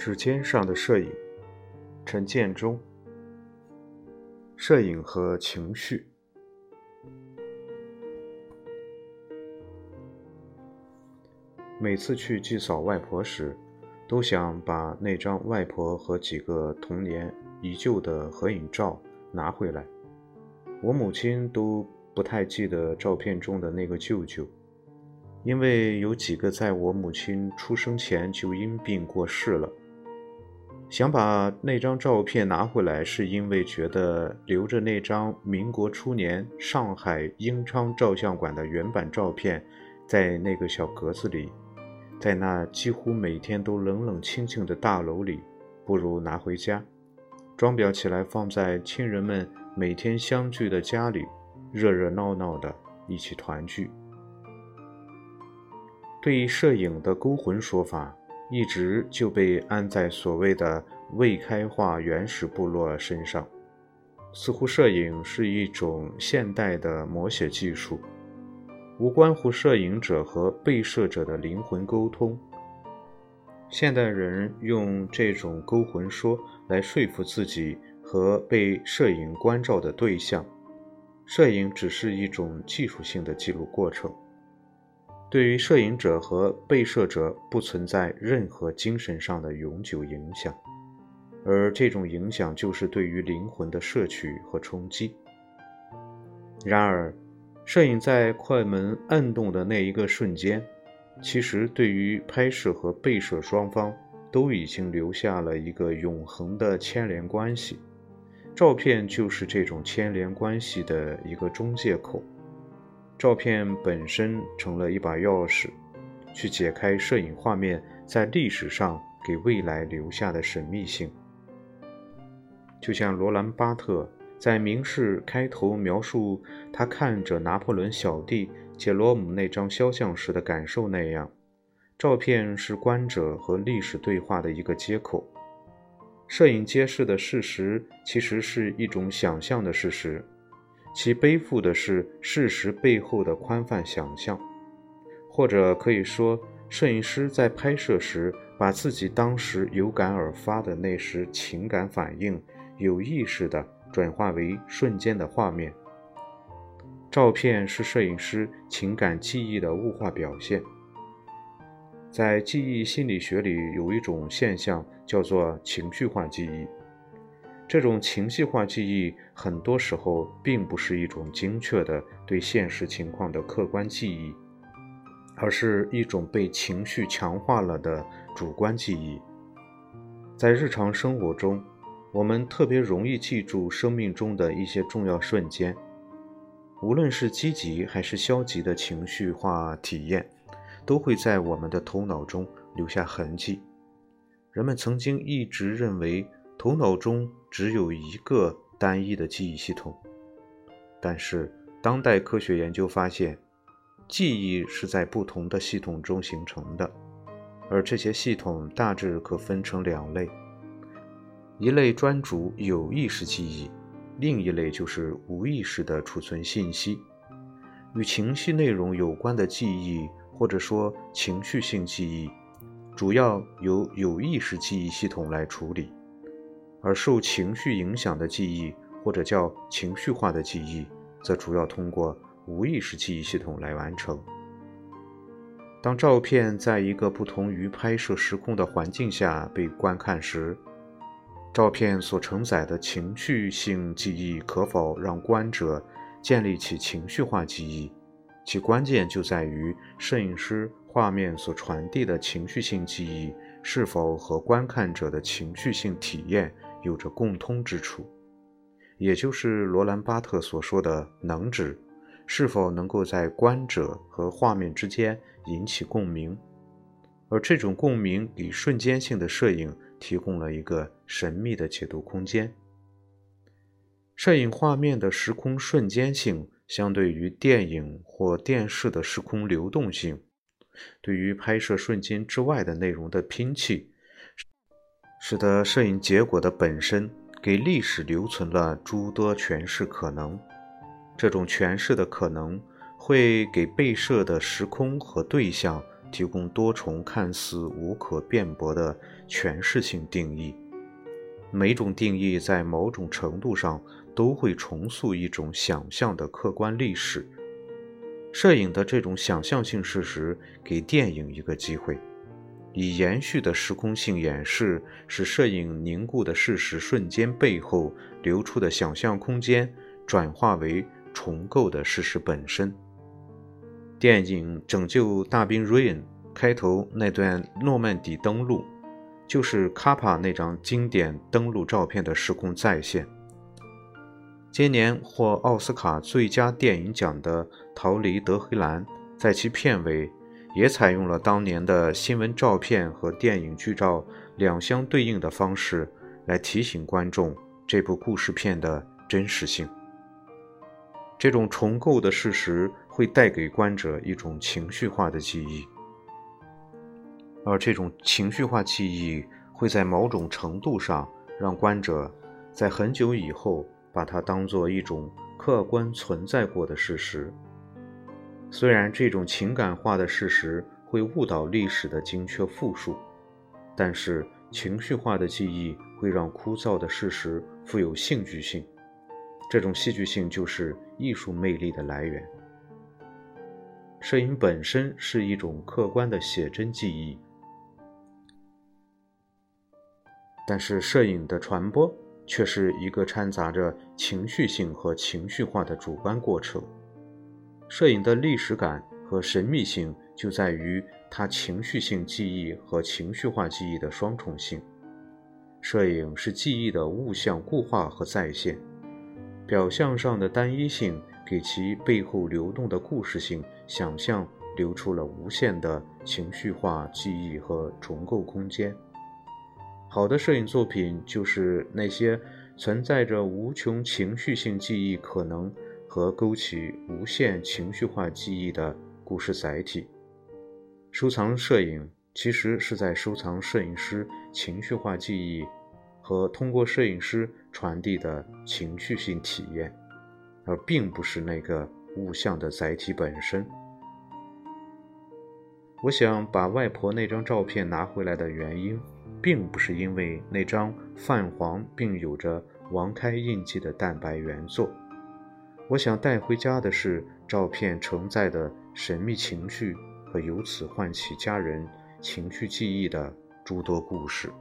指尖上的摄影，陈建中。摄影和情绪。每次去祭扫外婆时，都想把那张外婆和几个童年已旧的合影照拿回来。我母亲都不太记得照片中的那个舅舅。因为有几个在我母亲出生前就因病过世了，想把那张照片拿回来，是因为觉得留着那张民国初年上海英昌照相馆的原版照片，在那个小格子里，在那几乎每天都冷冷清清的大楼里，不如拿回家，装裱起来放在亲人们每天相聚的家里，热热闹闹的一起团聚。对摄影的勾魂说法，一直就被安在所谓的未开化原始部落身上，似乎摄影是一种现代的摹写技术，无关乎摄影者和被摄者的灵魂沟通。现代人用这种勾魂说来说服自己和被摄影关照的对象，摄影只是一种技术性的记录过程。对于摄影者和被摄者不存在任何精神上的永久影响，而这种影响就是对于灵魂的摄取和冲击。然而，摄影在快门按动的那一个瞬间，其实对于拍摄和被摄双方都已经留下了一个永恒的牵连关系。照片就是这种牵连关系的一个中介口。照片本身成了一把钥匙，去解开摄影画面在历史上给未来留下的神秘性。就像罗兰·巴特在《明示》开头描述他看着拿破仑小弟杰罗姆那张肖像时的感受那样，照片是观者和历史对话的一个接口。摄影揭示的事实，其实是一种想象的事实。其背负的是事实背后的宽泛想象，或者可以说，摄影师在拍摄时，把自己当时有感而发的那时情感反应，有意识地转化为瞬间的画面。照片是摄影师情感记忆的物化表现。在记忆心理学里，有一种现象叫做情绪化记忆。这种情绪化记忆很多时候并不是一种精确的对现实情况的客观记忆，而是一种被情绪强化了的主观记忆。在日常生活中，我们特别容易记住生命中的一些重要瞬间，无论是积极还是消极的情绪化体验，都会在我们的头脑中留下痕迹。人们曾经一直认为。头脑中只有一个单一的记忆系统，但是当代科学研究发现，记忆是在不同的系统中形成的，而这些系统大致可分成两类：一类专注有意识记忆，另一类就是无意识的储存信息。与情绪内容有关的记忆，或者说情绪性记忆，主要由有意识记忆系统来处理。而受情绪影响的记忆，或者叫情绪化的记忆，则主要通过无意识记忆系统来完成。当照片在一个不同于拍摄时空的环境下被观看时，照片所承载的情绪性记忆可否让观者建立起情绪化记忆，其关键就在于摄影师画面所传递的情绪性记忆是否和观看者的情绪性体验。有着共通之处，也就是罗兰·巴特所说的“能指”，是否能够在观者和画面之间引起共鸣，而这种共鸣给瞬间性的摄影提供了一个神秘的解读空间。摄影画面的时空瞬间性，相对于电影或电视的时空流动性，对于拍摄瞬间之外的内容的拼砌。使得摄影结果的本身给历史留存了诸多诠释可能，这种诠释的可能会给被摄的时空和对象提供多重看似无可辩驳的诠释性定义。每种定义在某种程度上都会重塑一种想象的客观历史。摄影的这种想象性事实给电影一个机会，以延续的时空性演示，使摄影凝固的事实瞬间背后流出的想象空间转化为重构的事实本身。电影《拯救大兵瑞恩》开头那段诺曼底登陆。就是卡帕那张经典登陆照片的时空再现。今年获奥斯卡最佳电影奖的《逃离德黑兰》在其片尾也采用了当年的新闻照片和电影剧照两相对应的方式，来提醒观众这部故事片的真实性。这种重构的事实会带给观者一种情绪化的记忆。而这种情绪化记忆会在某种程度上让观者在很久以后把它当做一种客观存在过的事实。虽然这种情感化的事实会误导历史的精确复述，但是情绪化的记忆会让枯燥的事实富有戏剧性。这种戏剧性就是艺术魅力的来源。摄影本身是一种客观的写真记忆。但是，摄影的传播却是一个掺杂着情绪性和情绪化的主观过程。摄影的历史感和神秘性就在于它情绪性记忆和情绪化记忆的双重性。摄影是记忆的物象固化和再现，表象上的单一性给其背后流动的故事性想象留出了无限的情绪化记忆和重构空间。好的摄影作品就是那些存在着无穷情绪性记忆可能和勾起无限情绪化记忆的故事载体。收藏摄影其实是在收藏摄影师情绪化记忆和通过摄影师传递的情绪性体验，而并不是那个物象的载体本身。我想把外婆那张照片拿回来的原因。并不是因为那张泛黄并有着王开印记的蛋白原作，我想带回家的是照片承载的神秘情绪和由此唤起家人情绪记忆的诸多故事。